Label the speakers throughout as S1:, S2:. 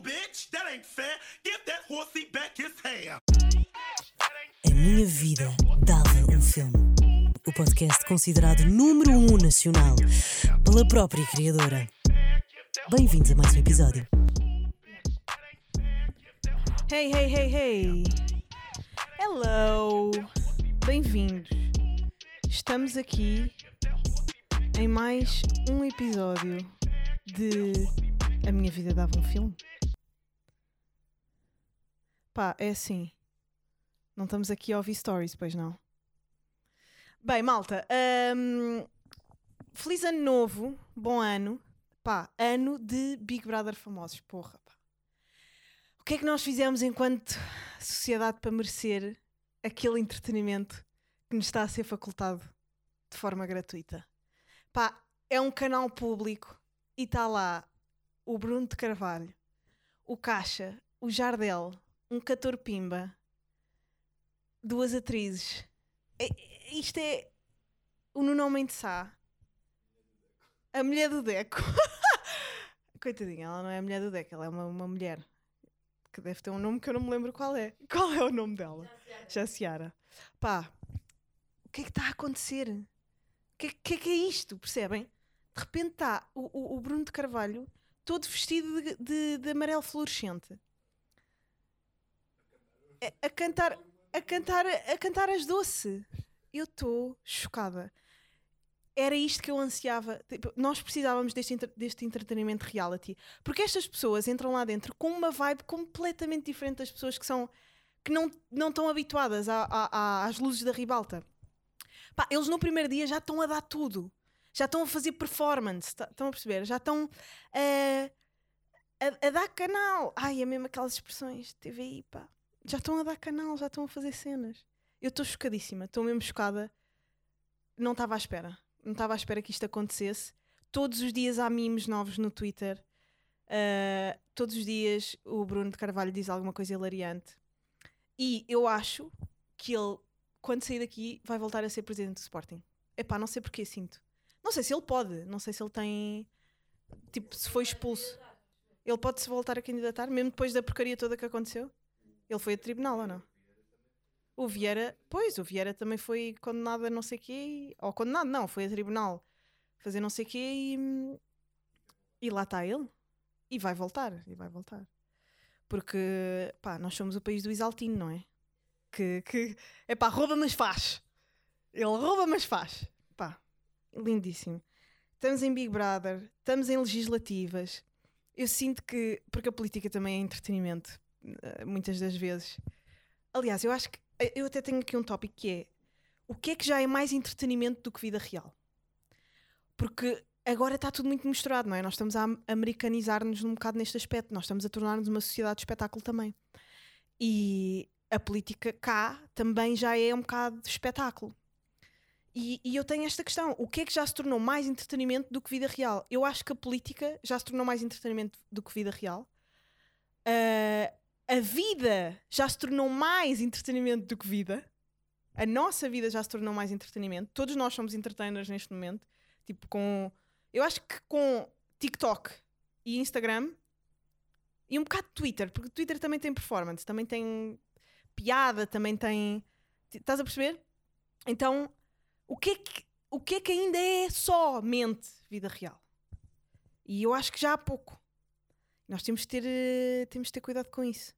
S1: bitch. That ain't fair. Give that horsey back his hair.
S2: A minha vida dava um filme. O podcast considerado número um nacional pela própria criadora. Bem-vindos a mais um episódio.
S3: Hey, hey, hey, hey! Hello! Bem-vindos! Estamos aqui em mais um episódio de A Minha Vida Dava um Filme. Pá, é assim. Não estamos aqui a ouvir stories, pois não? Bem, malta, hum, feliz ano novo, bom ano. Pá, ano de Big Brother famosos, porra, pá. O que é que nós fizemos enquanto sociedade para merecer aquele entretenimento que nos está a ser facultado de forma gratuita? Pá, é um canal público e está lá o Bruno de Carvalho, o Caixa, o Jardel, um Cator Pimba, duas atrizes. É- é- isto é o Nuno Mendes Sá, a mulher do Deco. Coitadinha, ela não é a mulher do Deco, ela é uma, uma mulher que deve ter um nome que eu não me lembro qual é. Qual é o nome dela? Jaciara. Pá, o que é que está a acontecer? O que, é- que é que é isto? Percebem? De repente está o, o- o Bruno de Carvalho todo vestido de, de- de amarelo fluorescente a, cantar a cantar a cantar as doce. Eu estou chocada. Era isto que eu ansiava. Tipo, nós precisávamos deste, deste entretenimento reality. Porque estas pessoas entram lá dentro com uma vibe completamente diferente das pessoas que são que não, não estão habituadas a- a- a- às luzes da ribalta. Pá, eles no primeiro dia já estão a dar tudo. Já estão a fazer performance. tá- Estão a perceber? Já estão a, a, a dar canal. Ai, é mesmo aquelas expressões TVI, pá. Já estão a dar canal, já estão a fazer cenas. Eu estou chocadíssima, estou mesmo chocada. Não estava à espera. Não estava à espera que isto acontecesse. Todos os dias há memes novos no Twitter. Uh, todos os dias o Bruno de Carvalho diz alguma coisa hilariante. E eu acho que ele, quando sair daqui, vai voltar a ser presidente do Sporting. Epá, não sei porque sinto. Não sei se ele pode, não sei se ele tem. Tipo, se foi expulso. Ele pode se voltar a candidatar, mesmo depois da porcaria toda que aconteceu? Ele foi a tribunal ou não? O Vieira, pois, o Vieira também foi condenado a não sei quê, ou condenado não, foi a tribunal fazer não sei quê e, e lá está ele. E vai voltar, e vai voltar. Porque, pá, nós somos o país do Isaltino, não é? Que, que é pá, rouba mas faz. Ele rouba mas faz. Pá, lindíssimo. Estamos em Big Brother, estamos em legislativas. Eu sinto que, porque a política também é entretenimento, muitas das vezes. Aliás, eu acho que eh, eu até tenho aqui um tópico que é o que é que já é mais entretenimento do que vida real? Porque agora está tudo muito misturado, não é? Nós estamos a am- americanizar-nos um bocado neste aspecto, nós estamos a tornar-nos uma sociedade de espetáculo também. E a política cá também já é um bocado de espetáculo. E, e eu tenho esta questão: o que é que já se tornou mais entretenimento do que vida real? Eu acho que a política já se tornou mais entretenimento do que vida real. Ah, a vida já se tornou mais entretenimento do que vida. A nossa vida já se tornou mais entretenimento. Todos nós somos entertainers neste momento. Tipo, com. Eu acho que com TikTok e Instagram e um bocado de Twitter, porque Twitter também tem performance, também tem piada, também tem. Estás a perceber? Então, o que é que, o que, é que ainda é somente vida real? E eu acho que já há pouco. Nós temos de ter, eh, temos de ter cuidado com isso.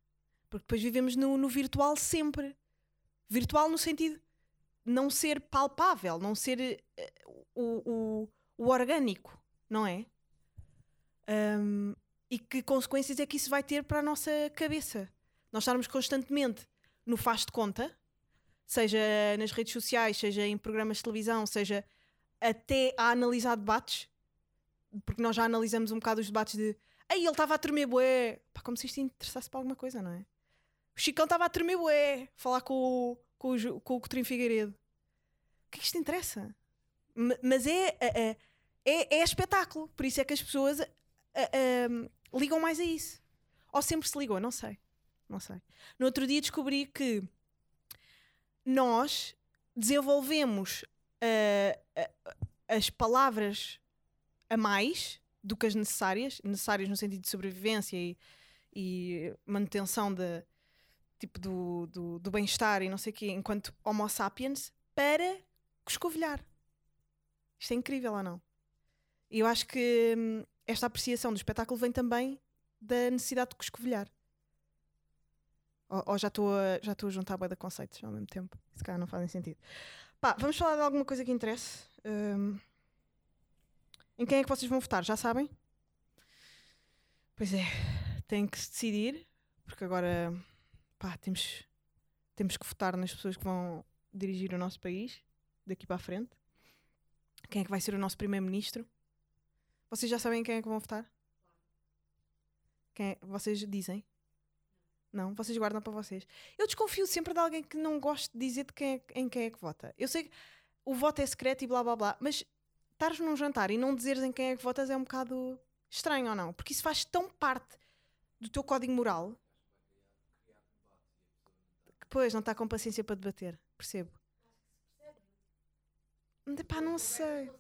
S3: Porque depois vivemos no, no virtual sempre. Virtual no sentido não ser palpável, não ser eh, o, o, o orgânico, não é? Ahm, e que consequências é que isso vai ter para a nossa cabeça? Nós estarmos constantemente no faz de conta, seja nas redes sociais, seja em programas de televisão, seja até a analisar debates, porque nós já analisamos um bocado os debates de Ei, ele estava a tremer bué. Pá, como se isto interessasse para alguma coisa, não é? O Chicão estava a tremer bué. Falar com o, com o, com o Coutinho Figueiredo. O que é que isto interessa? Mas é, é, é, é espetáculo. Por isso é que as pessoas ah, ligam mais a isso. Ou sempre se ligou, não sei. Não sei. No outro dia descobri que nós desenvolvemos ah, ah, as palavras a mais do que as necessárias, necessárias no sentido de sobrevivência e, e manutenção de, tipo, do, do, do bem-estar e não sei o quê, enquanto Homo sapiens, para coscovilhar. Isto é incrível ou não? E eu acho que hum, esta apreciação do espetáculo vem também da necessidade de coscovilhar. Ou, ou já estou a, já estou a juntar bué de conceitos ao mesmo tempo. Se calhar não fazem sentido. Pá, vamos falar de alguma coisa que interesse. Hum, em quem é que vocês vão votar? Já sabem? Pois é, têm que se decidir, porque agora pá, temos, temos que votar nas pessoas que vão dirigir o nosso país daqui para a frente. Quem é que vai ser o nosso primeiro-ministro? Vocês já sabem em quem é que vão votar? Quem é- Vocês dizem? Não, vocês guardam para vocês. Eu desconfio sempre de alguém que não goste de dizer de quem é- em quem é que vota. Eu sei que o voto é secreto e blá blá blá, mas estares num jantar e não dizeres em quem é que votas é um bocado estranho ou não? Porque isso faz tão parte do teu código moral pois, não está com paciência para debater. Percebo. Pá, não sei.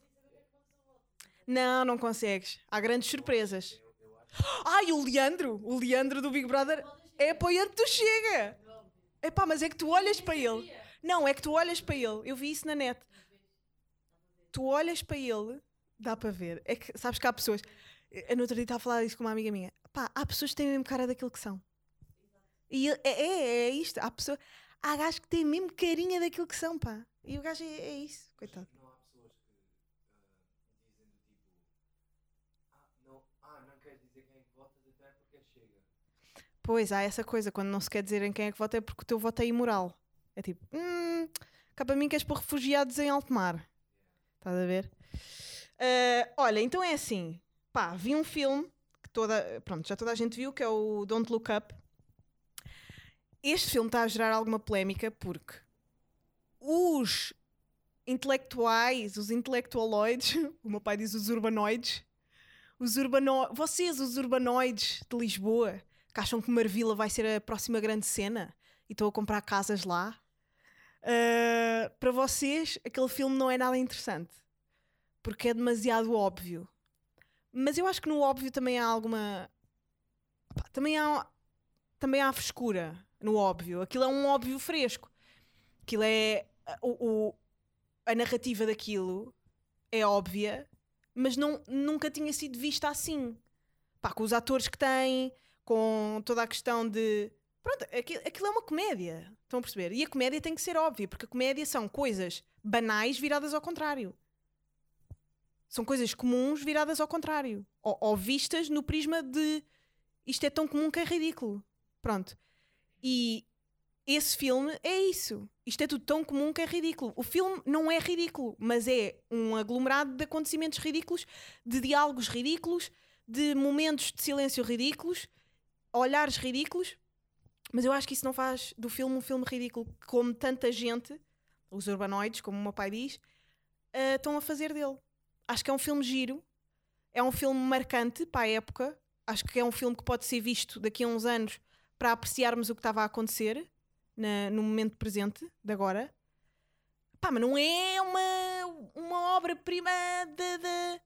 S3: Não, não consegues. Há grandes surpresas. Ai, o Leandro! O Leandro do Big Brother é apoiante do Chega! Epá, mas é que tu olhas para ele. Não, é que tu olhas para ele. Eu vi isso na net. Tu olhas para ele, dá para ver. É que sabes que há pessoas. Eu no outro dia estava a falar disso com uma amiga minha. Pá, há pessoas que têm mesmo cara daquilo que são. E é, é, é isto. Há pessoas. Há gajos que têm mesmo carinha daquilo que são, pá. E o gajo é, é isso, coitado.
S4: Não há pessoas que ah, dizem do tipo ah não, ah, não queres dizer quem é que votas até porque chega.
S3: Pois, há essa coisa, quando não se quer dizer em quem é que vota é porque o teu voto é imoral. É tipo, hum, cá para mim queres pôr refugiados em alto mar. Estás a ver? Ah, olha, então é assim, pá, vi um filme que toda, pronto, já toda a gente viu, que é o Don't Look Up. Este filme está a gerar alguma polémica porque os intelectuais, os intelectualoides, o meu pai diz os urbanoides, os urbano... vocês, os urbanoides de Lisboa, que acham que Marvila vai ser a próxima grande cena e estão a comprar casas lá, ah, para vocês aquele filme não é nada interessante porque é demasiado óbvio. Mas eu acho que no óbvio também há alguma. também há. Também há frescura no óbvio. Aquilo é um óbvio fresco. Aquilo é. O, o- a narrativa daquilo é óbvia, mas não, nunca tinha sido vista assim. Pá, com os atores que têm, com toda a questão de. Pronto, aquilo, aquilo é uma comédia. Estão a perceber? E a comédia tem que ser óbvia, porque a comédia são coisas banais viradas ao contrário. São coisas comuns viradas ao contrário. Ou, ou vistas no prisma de isto é tão comum que é ridículo. Pronto. E esse filme é isso. Isto é tudo tão comum que é ridículo. O filme não é ridículo, mas é um aglomerado de acontecimentos ridículos, de diálogos ridículos, de momentos de silêncio ridículos, olhares ridículos. Mas eu acho que isso não faz do filme um filme ridículo, como tanta gente, os urbanoides, como o meu pai diz, eh, estão a fazer dele. Acho que é um filme giro, é um filme marcante para a época. Acho que é um filme que pode ser visto daqui a uns anos para apreciarmos o que estava a acontecer na- no momento presente de agora. Pá, mas não é uma, uma obra-prima da,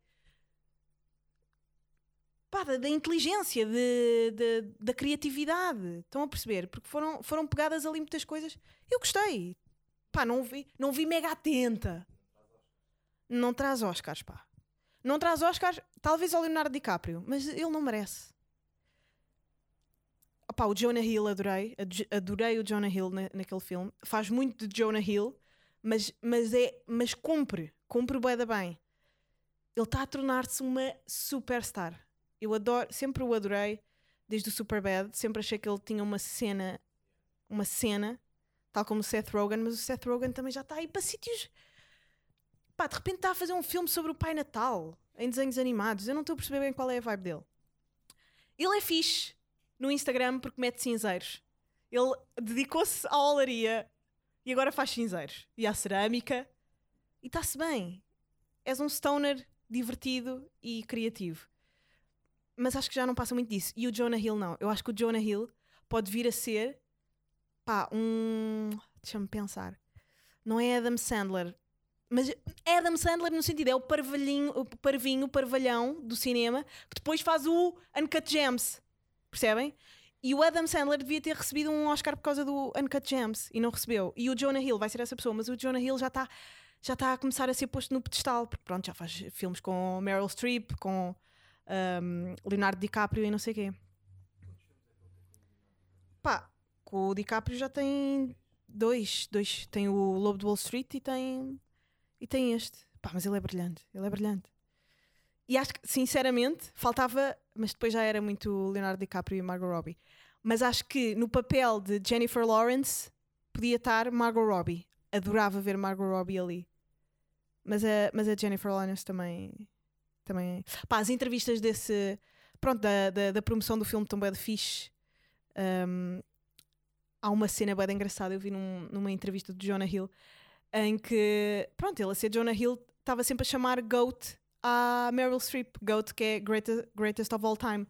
S3: pá, da, da inteligência, de, de- da criatividade. Estão a perceber? Porque foram, foram pegadas ali muitas coisas. Eu gostei. Pá, não vi, não vi mega atenta. Não traz Oscars, pá. Não traz Oscars, talvez ao Leonardo DiCaprio, mas ele não merece. Opá, o Jonah Hill adorei, ad- adorei o Jonah Hill na- naquele filme. Faz muito de Jonah Hill, mas, mas, é, mas cumpre, cumpre bué da bem. Ele está a tornar-se uma superstar. Eu adoro, sempre o adorei, desde o Superbad, sempre achei que ele tinha uma cena, uma cena, tal como o Seth Rogen, mas o Seth Rogen também já está aí para sítios pá, de repente está a fazer um filme sobre o Pai Natal em desenhos animados. Eu não estou a perceber bem qual é a vibe dele. Ele é fixe no Instagram porque mete cinzeiros. Ele dedicou-se à olaria e agora faz cinzeiros e à cerâmica e está-se bem. És um stoner divertido e criativo. Mas acho que já não passa muito disso. E o Jonah Hill não. Eu acho que o Jonah Hill pode vir a ser pá, um. Deixa-me pensar. Não é Adam Sandler, mas é Adam Sandler no sentido, é o parvalhinho, o parvinho, o parvalhão do cinema, que depois faz o Uncut Gems. Percebem? E o Adam Sandler devia ter recebido um Oscar por causa do Uncut Gems e não recebeu. E o Jonah Hill vai ser essa pessoa, mas o Jonah Hill já está já tá a começar a ser posto no pedestal, porque pronto, já faz filmes com Meryl Streep, com ahm, Leonardo DiCaprio e não sei quê. Pá, com o DiCaprio já tem dois, dois. Tem o Lobo de Wall Street e tem, e tem este. Pá, mas ele é brilhante, ele é brilhante. E acho que, sinceramente, faltava, mas depois já era muito Leonardo DiCaprio e Margot Robbie. Mas acho que no papel de Jennifer Lawrence podia estar Margot Robbie. Adorava ver Margot Robbie ali. Mas a, mas a Jennifer Lawrence também. também Pá, as entrevistas desse. Pronto, da, da, da promoção do filme Tão de Fixe. hum, há uma cena bem engraçada. Eu vi num- numa entrevista do Jonah Hill em que, pronto, ele a ser Jonah Hill estava sempre a chamar Goat à Meryl Streep. Goat, que é greatest, greatest of all time.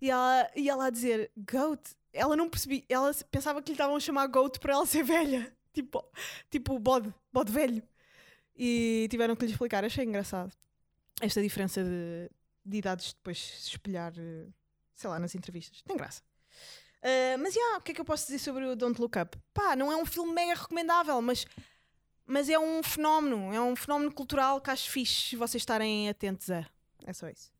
S3: E ela, e ela a dizer Goat, ela não percebia, ela pensava que lhe estavam a chamar Goat para ela ser velha. Tipo, tipo bode, bode velho. E tiveram que lhe explicar. Achei engraçado esta diferença de, de idades depois se espelhar, eh, sei lá, nas entrevistas. Tem graça. Uh, mas, já, o que é que eu posso dizer sobre o Don't Look Up? Pá, não é um filme mega recomendável, mas, mas é um fenómeno. É um fenómeno cultural que acho fixe vocês estarem atentos a. É só isso.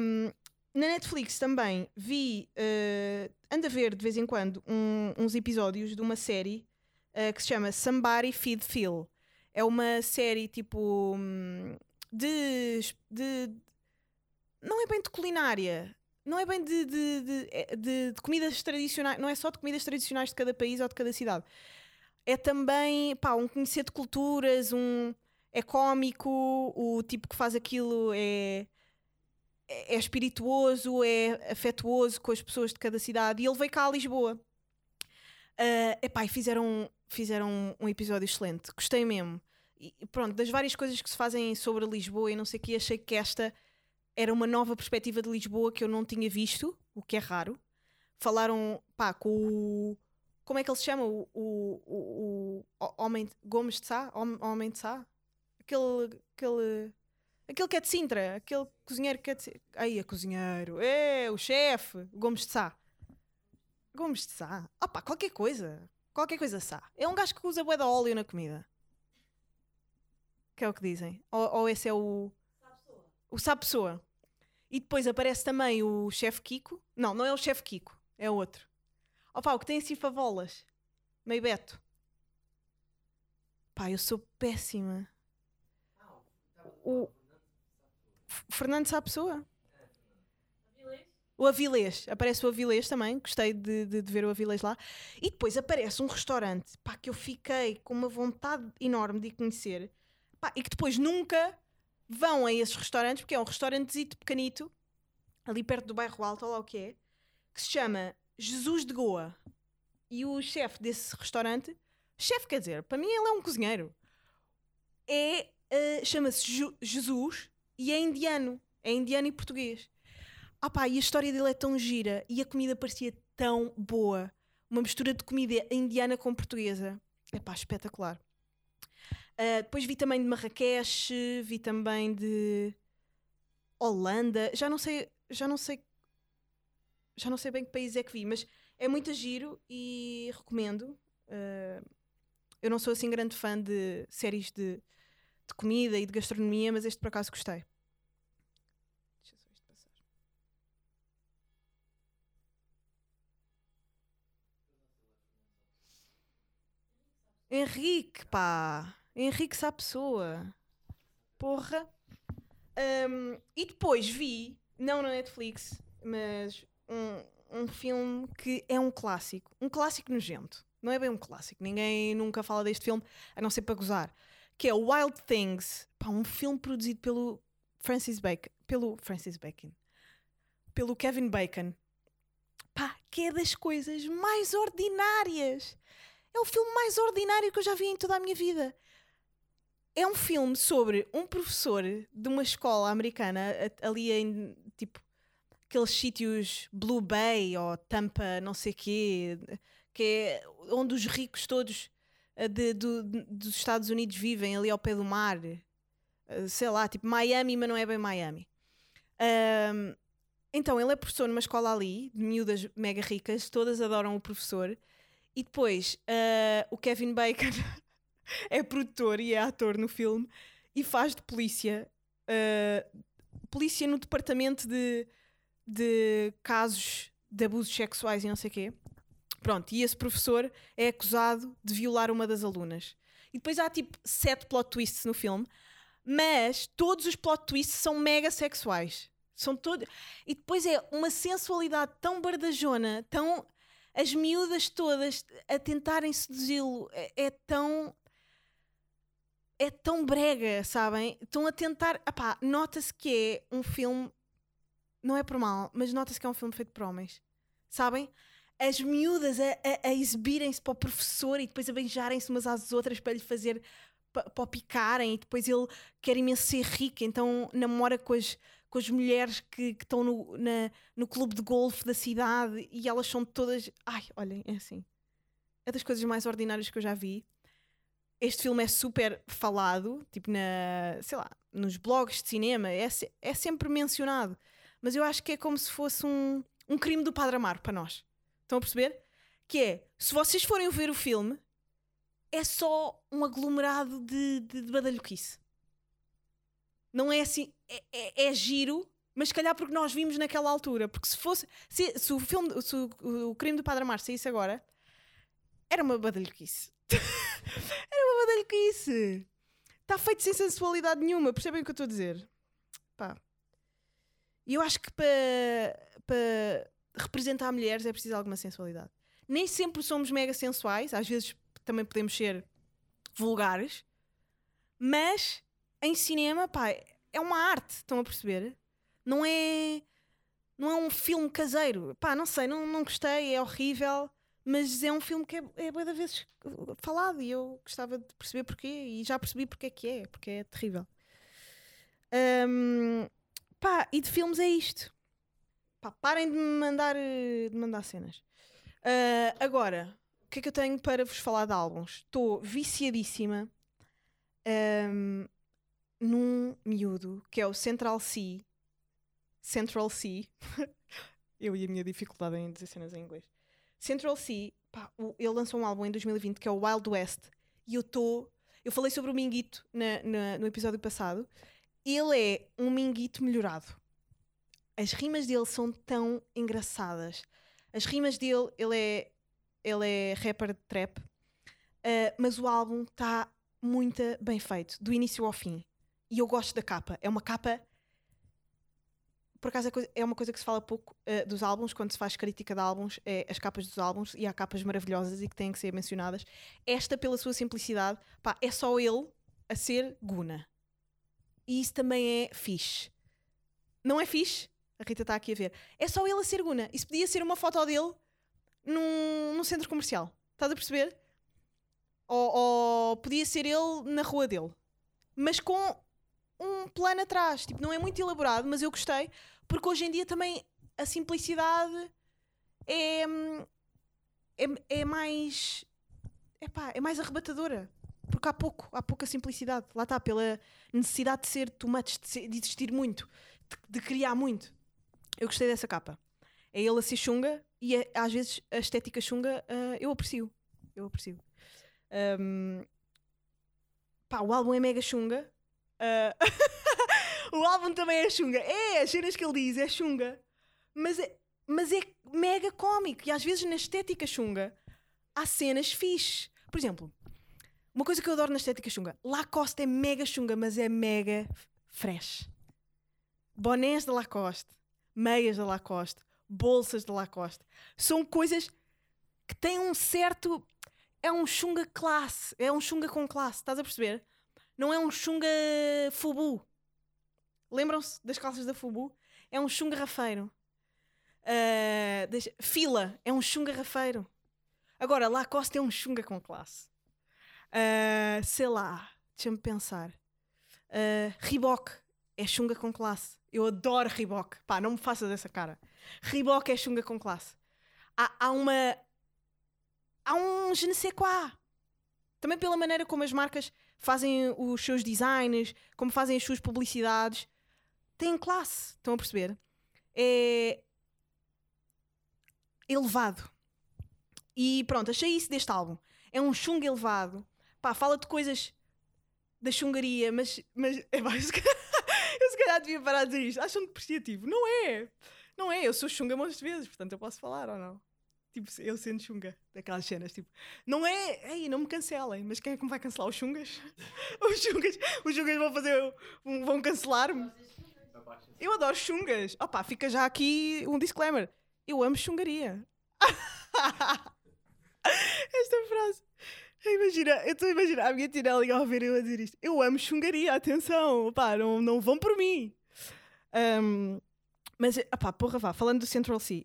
S3: Um, na Netflix também vi, uh, ando a ver de vez em quando um- uns episódios de uma série uh, que se chama Somebody Feed Phil. É uma série tipo hum, de, de. Não é bem de culinária. Não é bem de, de, é de- de comidas tradicionais. Não é só de comidas tradicionais de cada país ou de cada cidade. É também pá, um conhecer de culturas, um. É cómico, o tipo que faz aquilo é é é espirituoso, é afetuoso com as pessoas de cada cidade. E ele veio cá a Lisboa. Ah, epá, e fizeram, fizeram um episódio excelente. Gostei mesmo. E pronto, das várias coisas que se fazem sobre Lisboa e não sei o que, achei que esta era uma nova perspectiva de Lisboa que eu não tinha visto, o que é raro. Falaram, pá, com o. Como é que ele se chama? O, o, o, o Homem Gomes de Sá? Hom- Homem de Sá? Aquele. aquele Aquele que é de Sintra, aquele cozinheiro que é de. Sintra. Aí, é cozinheiro, é o chefe, Gomes de Sá. Gomes de Sá? Opa, qualquer coisa. Qualquer coisa Sá. É um gajo que usa bué de óleo na comida. Que é o que dizem. Ou, ou esse é o. O Sá Pessoa. E depois aparece também o chefe Kiko. Não, não é o chefe Kiko, é outro. Opa, o que tem assim favolas. Meio Beto. Pá, eu sou péssima. O Fernando Sá Pessoa. O Avilés, aparece o Avilés também, gostei de, de- de ver o Avilés lá. E depois aparece um restaurante pá, que eu fiquei com uma vontade enorme de conhecer pá, e que depois nunca vão a esses restaurantes, porque é um restaurantezito pequenito, ali perto do bairro Alto, lá o que é, que se chama Jesus de Goa. E o chefe desse restaurante, chefe quer dizer, para mim ele é um cozinheiro, é, eh, chama-se Jesus e é indiano. É indiano e português. Ah pá, e a história dele é tão gira e a comida parecia tão boa. Uma mistura de comida indiana com portuguesa. É pá, espetacular. Ah, depois vi também de Marrakech, vi também de Holanda. Já não sei, já não sei, já não sei bem que país é que vi, mas é muito giro e recomendo. Ah, eu não sou assim grande fã de séries de, de comida e de gastronomia, mas este por acaso gostei. Deixa só isto passar. Henrique, pá! Henrique Sá Pessoa. Porra. Ahm, e depois vi, não na Netflix, mas um, um filme que é um clássico. Um clássico nojento. Não é bem um clássico. Ninguém nunca fala deste filme, a não ser para gozar. Que é Wild Things. Pá, um filme produzido pelo Francis Bacon. Pelo Francis Bacon. Pelo Kevin Bacon. Pá, que é das coisas mais ordinárias. É o filme mais ordinário que eu já vi em toda a minha vida. É um filme sobre um professor de uma escola americana ali em tipo aqueles sítios Blue Bay ou Tampa, não sei quê, que é onde os ricos todos eh, de- do- dos Estados Unidos vivem ali ao pé do mar. Eh, Sei lá, tipo Miami, mas não é bem Miami. Ahm, Então, ele é professor numa escola ali, de miúdas mega ricas, todas adoram o professor. E depois, ah, o Kevin Bacon é produtor e é ator no filme e faz de polícia. ah, polícia no departamento de, de casos de abusos sexuais e não sei o quê. Pronto, e esse professor é acusado de violar uma das alunas. E depois há tipo sete plot twists no filme, mas todos os plot twists são mega sexuais. São todos. E depois é uma sensualidade tão bardajona, tão. As miúdas todas a tentarem seduzi-lo. É, é tão. É tão brega, sabem? Estão a tentar. Epá, nota-se que é um filme. Não é por mal, mas nota-se que é um filme feito por homens. Sabem? As miúdas a, a- a exibirem-se para o professor e depois a beijarem-se umas às outras para lhe fazer. pa- para o picarem e depois ele quer imenso ser rico, então namora com as, com as mulheres que, que estão no, na- no clube de golfe da cidade e elas são todas. Ai, olhem, é assim. É das coisas mais ordinárias que eu já vi. Este filme é super falado, tipo na, sei lá, nos blogs de cinema, é, é sempre mencionado. Mas eu acho que é como se fosse um, um crime do Padre Amaro para nós. Estão a perceber? Que é, se vocês forem ver o filme, é só um aglomerado de, de, de badalhoquice. Não é assim, é, é- é giro, mas se calhar porque nós vimos naquela altura. Porque se fosse, se, se o filme, se o, o crime do Padre Amaro saísse agora, era uma badalhoquice. era uma badalhoquice. Está feito sem sensualidade nenhuma, percebem o que eu estou a dizer? Pá. E eu acho que para representar mulheres é preciso alguma sensualidade. Nem sempre somos mega sensuais, às vezes também podemos ser vulgares, mas em cinema, pá, é uma arte, estão a perceber? Não é não é um filme caseiro. Pá, não sei, não, não gostei, é horrível, mas é um filme que é, é de vezes falado e eu gostava de perceber porquê e já percebi porque é que é, porque é terrível. Hum, pá, e de filmes é isto. Pá, parem de me mandar, eh, de mandar cenas. Ah, agora, o que é que eu tenho para vos falar de álbuns? Estou viciadíssima ahm, num miúdo que é o Central C. Central C. eu e a minha dificuldade em dizer cenas em inglês. Central C, pá, o- ele lançou um álbum em 2020 que é o Wild West. E eu estou. Eu falei sobre o Minguito na- na- no episódio passado. Ele é um Minguito melhorado. As rimas dele são tão engraçadas. As rimas dele, ele é, ele é rapper de trap, uh, mas o álbum está muito bem feito, do início ao fim. E eu gosto da capa. É uma capa. Por acaso é é uma coisa que se fala pouco uh, dos álbuns, quando se faz crítica de álbuns, é as capas dos álbuns, e há capas maravilhosas e que têm que ser mencionadas. Esta, pela sua simplicidade, pá, é só ele a ser Guna. E isso também é fixe. Não é fixe? A Rita está aqui a ver. É só ele a ser Guna. Isso podia ser uma foto dele num, num centro comercial. Estás a perceber? Ou, ou podia ser ele na rua dele. Mas com um plano atrás. Tipo, não é muito elaborado, mas eu gostei. Porque hoje em dia também a simplicidade é, hum, é, é mais. Epá, é mais arrebatadora. Porque há pouco, há pouca simplicidade. Lá está, pela necessidade de ser too much, de, ser- de existir muito, de, de criar muito. Eu gostei dessa capa. É ele a ser chunga e é- às vezes a estética chunga ah, eu aprecio. Eu aprecio. Ahm, pá, o álbum é mega chunga. Ah, o álbum também é chunga. É, as cenas que ele diz é chunga. Mas é, mas é mega cómico. E às vezes na estética chunga há cenas fixe. Por exemplo, uma coisa que eu adoro na estética chunga: Lacoste é mega chunga, mas é mega fresh. Bonés da Lacoste, meias da Lacoste, bolsas da Lacoste. São coisas que têm um certo. É um chunga classe. É um chunga com classe. Estás a perceber? Não é um chunga fubu. Lembram-se das calças da fubu? É um chunga rafeiro. Ah, deixa- Fila é um chunga rafeiro. Agora, Lacoste é um chunga com classe. Ah, sei lá, deixa-me pensar. Uh, Reebok é chunga com classe. Eu adoro Reebok. Pá, não me faças essa cara. Reebok é chunga com classe. Há, há uma. Há um je ne sais quoi. Também pela maneira como as marcas fazem os seus designs, como fazem as suas publicidades. Têm classe. Estão a perceber? é elevado. E pronto, achei isso deste álbum. É um chunga elevado. Pá, fala de coisas da chungaria, mas, mas é pá, eu, se calhar, devia parar de dizer isto. Acham depreciativo? Não é! Não é, eu sou chunga muitas vezes, portanto eu posso falar ou não? Tipo, eu sendo chunga, daquelas cenas, tipo, não é, ei, não me cancelem, mas quem é que me vai cancelar? Os chungas? Os chungas, os chungas vão fazer, vão cancelar-me? Eu adoro chungas. Opa, fica já aqui um disclaimer. Eu amo chungaria. Esta frase. Imagina, eu estou a imaginar a minha tia ligar a ver eu a dizer isto. Eu amo chungaria, atenção, pá, não, não vão por mim. Ahm, mas, pá, porra, vá, falando do Central Sea,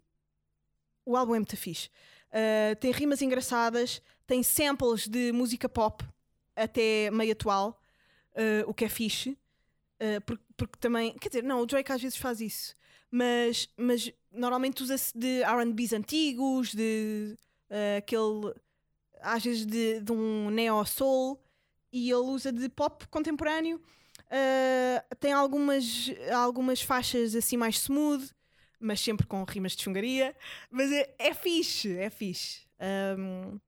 S3: o álbum é muito fixe. Ah, tem rimas engraçadas, tem samples de música pop, até meio atual, ah, o que é fixe. Uh, porque, porque também, quer dizer, não, o Drake às vezes faz isso, mas, mas normalmente usa-se de RBs antigos, de uh, aquele, às vezes de, de um neo-soul, e ele usa de pop contemporâneo. Uh, tem algumas, algumas faixas assim mais smooth, mas sempre com rimas de chungaria. Mas é, é fixe, é fixe. Um,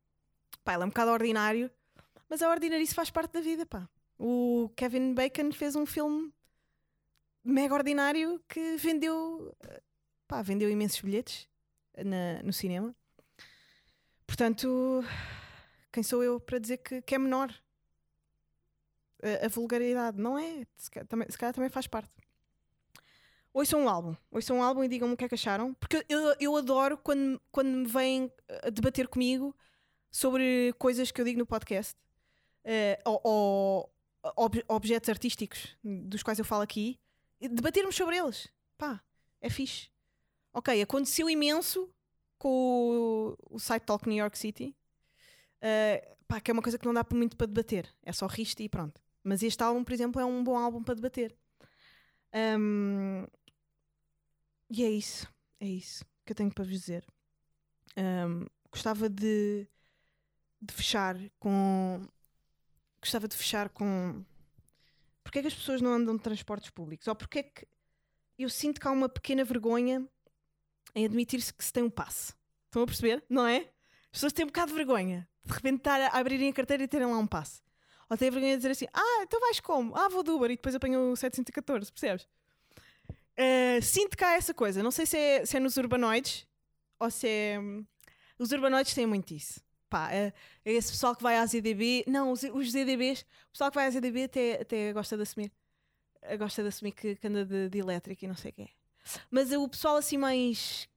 S3: pá, ele é um bocado ordinário, mas a ordinarice faz parte da vida, pá. O Kevin Bacon fez um filme mega ordinário que vendeu, pá, vendeu imensos bilhetes na- no cinema. Portanto, quem sou eu para dizer que, que é menor? A, a vulgaridade, não é? Se calhar, também, se calhar também faz parte. Ouçam um álbum, ouçam um álbum e digam-me o que é que acharam, porque eu, eu adoro quando, quando me vêm a debater comigo sobre coisas que eu digo no podcast eh, ou, ou ob- objetos artísticos dos quais eu falo aqui, debatermos sobre eles. Pá, é fixe. Ok, aconteceu imenso com o, o site Talk New York City, eh, pá, que é uma coisa que não dá muito para debater, é só riste e pronto. Mas este álbum, por exemplo, é um bom álbum para debater. Ahm, e é isso, é isso que eu tenho para vos dizer. Ahm, gostava de, de fechar com gostava de fechar com porque é que as pessoas não andam de transportes públicos? Ou porque é que eu sinto que há uma pequena vergonha em admitir-se que se tem um passe. Estão a perceber? Não é? As pessoas têm um bocado de vergonha de repente estar a abrirem a carteira e terem lá um passe. Ou têm vergonha de dizer assim: Ah, então vais como? Ah, vou do Uber e depois apanho o 714, percebes? Eh, sinto que há essa coisa. Não sei se é, se é nos urbanoides ou se é. Os urbanoides têm muito isso. Pá, é, é esse pessoal que vai à ZDB. Não, os, os ZDBs, o pessoal que vai à ZDB até, até gosta de assumir. Gosta de assumir que, que anda de, de e não sei o quê. Mas o pessoal assim mais.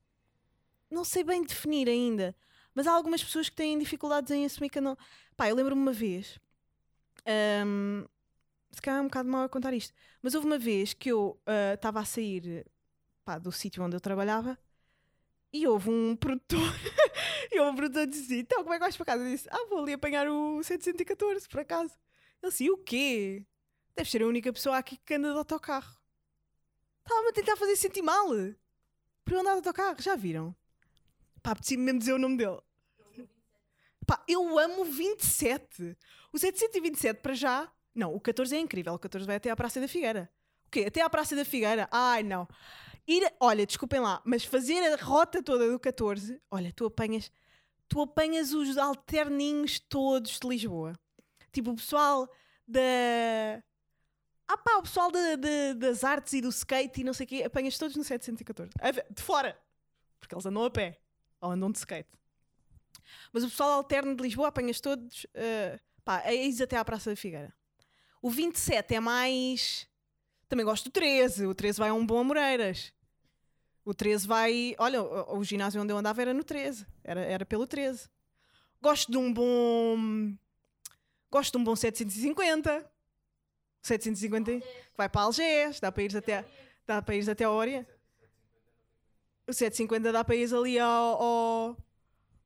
S3: Não sei bem definir ainda. Mas há algumas pessoas que têm dificuldades em assumir que andam. Pá, eu lembro-me uma vez. ahm, se calhar é um bocado mal a contar isto. Mas houve uma vez que eu ah, estava a sair pá, do sítio onde eu trabalhava e houve um produtor. e houve um produtor que disse: Então, como é que vais para casa? Eu disse: Ah, vou ali apanhar o 714, por acaso. Ele disse: "E o quê? Deve ser a única pessoa aqui que anda de autocarro. Estava-me a tentar fazer sentir mal. Por eu andar de autocarro, já viram? Pá, apetecia-me mesmo dizer o nome dele. Pá, eu amo o 27. O 727 para já. Não, o 14 é incrível. O 14 vai até à Praça da Figueira. O quê? Até à Praça da Figueira? Ai, não. Ir, olha, desculpem lá, mas fazer a rota toda do 14, olha, tu apanhas, tu apanhas os alterninhos todos de Lisboa. Tipo, o pessoal da. Ah pá, o pessoal da- da- das artes e do skate e não sei o quê, apanhas todos no 714. A ver, De fora! Porque eles andam a pé. Ou andam de skate. Mas o pessoal alterno de Lisboa apanhas todos. eh, pá, eis até à Praça da Figueira. O 27 é mais. Também gosto do 13. O 13 vai a um bom Moreiras. O 13 vai. Olha, o, o ginásio onde eu andava era no 13. Era, era pelo 13. Gosto de um bom. Gosto de um bom 750. 750 que vai para Algés. Dá para ir até, dá para ir até a Ória. O 750 dá para ir ali ao. ao...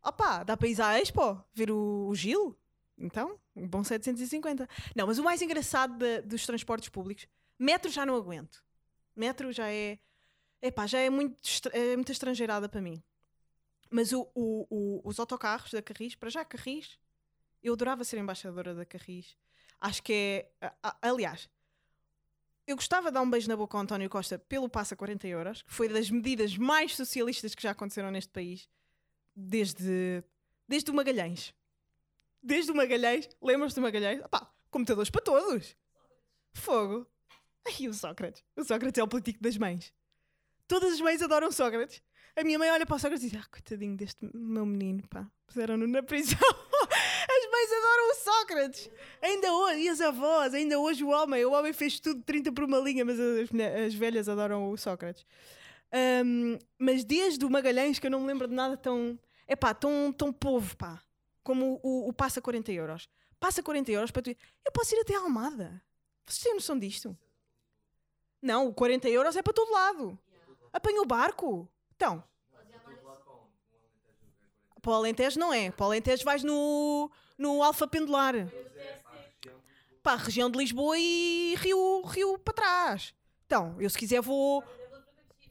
S3: Opá, dá para ir à Expo ver o, o Gil. Então, um bom 750. Não, mas o mais engraçado da- dos transportes públicos, metro já não aguento. Metro já é. Epá, já é muito, é muita estrangeirada para mim. Mas o, o- o- os autocarros da Carris, para já Carris, eu adorava ser embaixadora da Carris. Acho que é. a- a- aliás, eu gostava de dar um beijo na boca ao António Costa pelo passa 40 euros, que foi das medidas mais socialistas que já aconteceram neste país, desde, desde o Magalhães. Desde o Magalhães, lembras-te do Magalhães? Opá, computadores para todos. Fogo. Ai, o Sócrates. O Sócrates é o político das mães. Todas as mães adoram Sócrates. A minha mãe olha para o Sócrates e diz: Ah, coitadinho deste meu menino, pá. Puseram-no na prisão. Mães adoram o Sócrates. Ainda hoje, e as avós, ainda hoje o homem. O homem fez tudo 30 por uma linha, mas as, as velhas adoram o Sócrates. Ahm, mas desde o Magalhães, que eu não me lembro de nada tão. É pá, tão, tão povo, pá. Como o, o passa 40 euros. Passa 40 euros para tu ir. Eu posso ir até a Almada. Vocês têm noção disto? Não, o 40 euros é para todo lado. Apanha o barco. Então, para o Alentejo não é. Para o Alentejo vais no, no Alfa Pendular. Para a região de Lisboa e Rio, Rio para trás. Então, eu se quiser vou,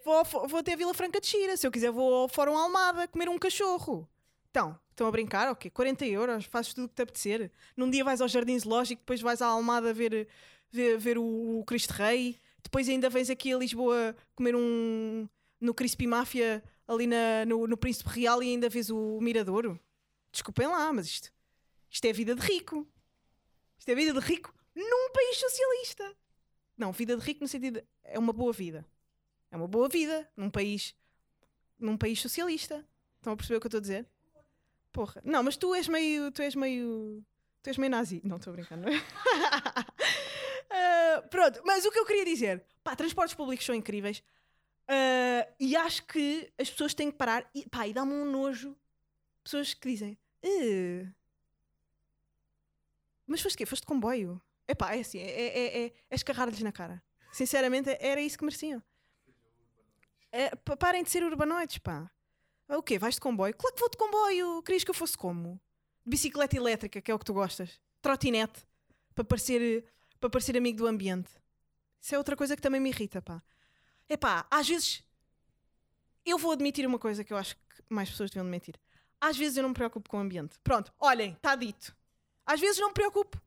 S3: vou, vou até a Vila Franca de Xira. Se eu quiser vou ao Fórum Almada comer um cachorro. Então, estão a brincar? Ok, 40 euros, fazes tudo o que te apetecer. Num dia vais ao Jardim Zoológico, depois vais à Almada ver, ver, ver o, o Cristo Rei. Depois ainda vens aqui a Lisboa comer um... No Crispy Máfia, ali na, no, no Príncipe Real e ainda vês o Miradouro. Desculpem lá, mas isto, isto é vida de rico. Isto é vida de rico num país socialista. Não, vida de rico no sentido. É uma boa vida. É uma boa vida num país. Num país socialista. Estão a perceber o que eu estou a dizer? Porra. Não, mas tu és meio. Tu és meio. Tu és meio nazi. Não, estou brincando. Ah, pronto, mas o que eu queria dizer. Pá, transportes públicos são incríveis. Ah, e acho que as pessoas têm que parar. E, pá, e dá-me um nojo. Pessoas que dizem. "Eh, mas foste quê? Foste de comboio? Epá, é assim, é, é, é, é escarrar-lhes na cara. Sinceramente, era isso que mereciam. É, pa- parem de ser urbanoides, pá. Ah, O quê? Vais de comboio? Claro que vou de comboio. Querias que eu fosse como? De bicicleta elétrica, que é o que tu gostas. Trotinete, para parecer, para parecer amigo do ambiente. Isso é outra coisa que também me irrita, pá. Epá, às vezes... Eu vou admitir uma coisa que eu acho que mais pessoas deviam admitir. Às vezes eu não me preocupo com o ambiente. Pronto, olhem, está dito. Às vezes não me preocupo.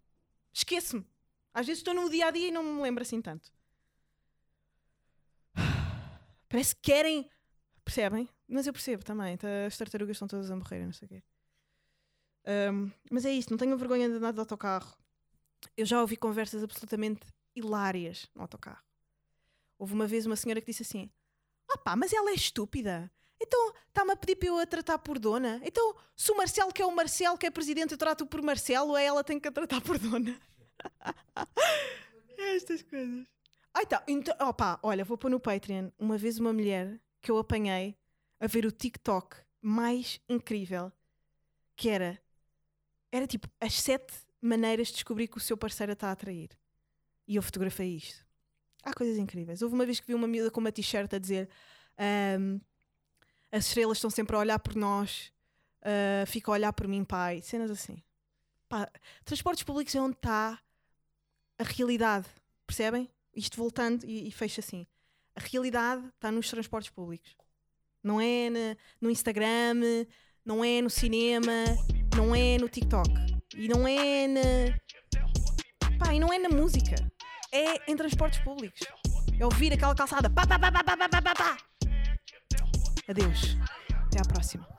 S3: Esqueço-me. Às vezes estou no dia a dia e não me lembro assim tanto. Parece que querem. Percebem? Mas eu percebo também. tá- As tartarugas estão todas a morrer, não sei o quê. Ahm, mas é isso, não tenho vergonha de andar de autocarro. Eu já ouvi conversas absolutamente hilárias no autocarro. Houve uma vez uma senhora que disse assim: Ah pá, mas ela é estúpida. Então está-me a pedir para eu a tratar por dona. Então, se o Marcelo, que é o Marcelo, que é presidente, eu trato por Marcelo, é ela tem que a tratar por dona. Estas coisas. Ah, então, então opá, olha, vou pôr no Patreon uma vez uma mulher que eu apanhei a ver o TikTok mais incrível que era era tipo as sete maneiras de descobrir que o seu parceiro está a atrair. E eu fotografei isto. Há coisas incríveis. Houve uma vez que vi uma miúda com uma t-shirt a dizer ahm, as estrelas estão sempre a olhar por nós, ah, fica a olhar por mim, pai. Cenas assim. Pá, transportes públicos é onde está a realidade. Percebem? Isto voltando e, e fecha assim. A realidade está nos transportes públicos. Não é na- no Instagram, não é no cinema, não é no TikTok. E não é na. Pá, e não é na música é em transportes públicos. É ouvir aquela calçada. Pá, pá, pá, pá, pá, pá, pá. Adeus. Até à próxima.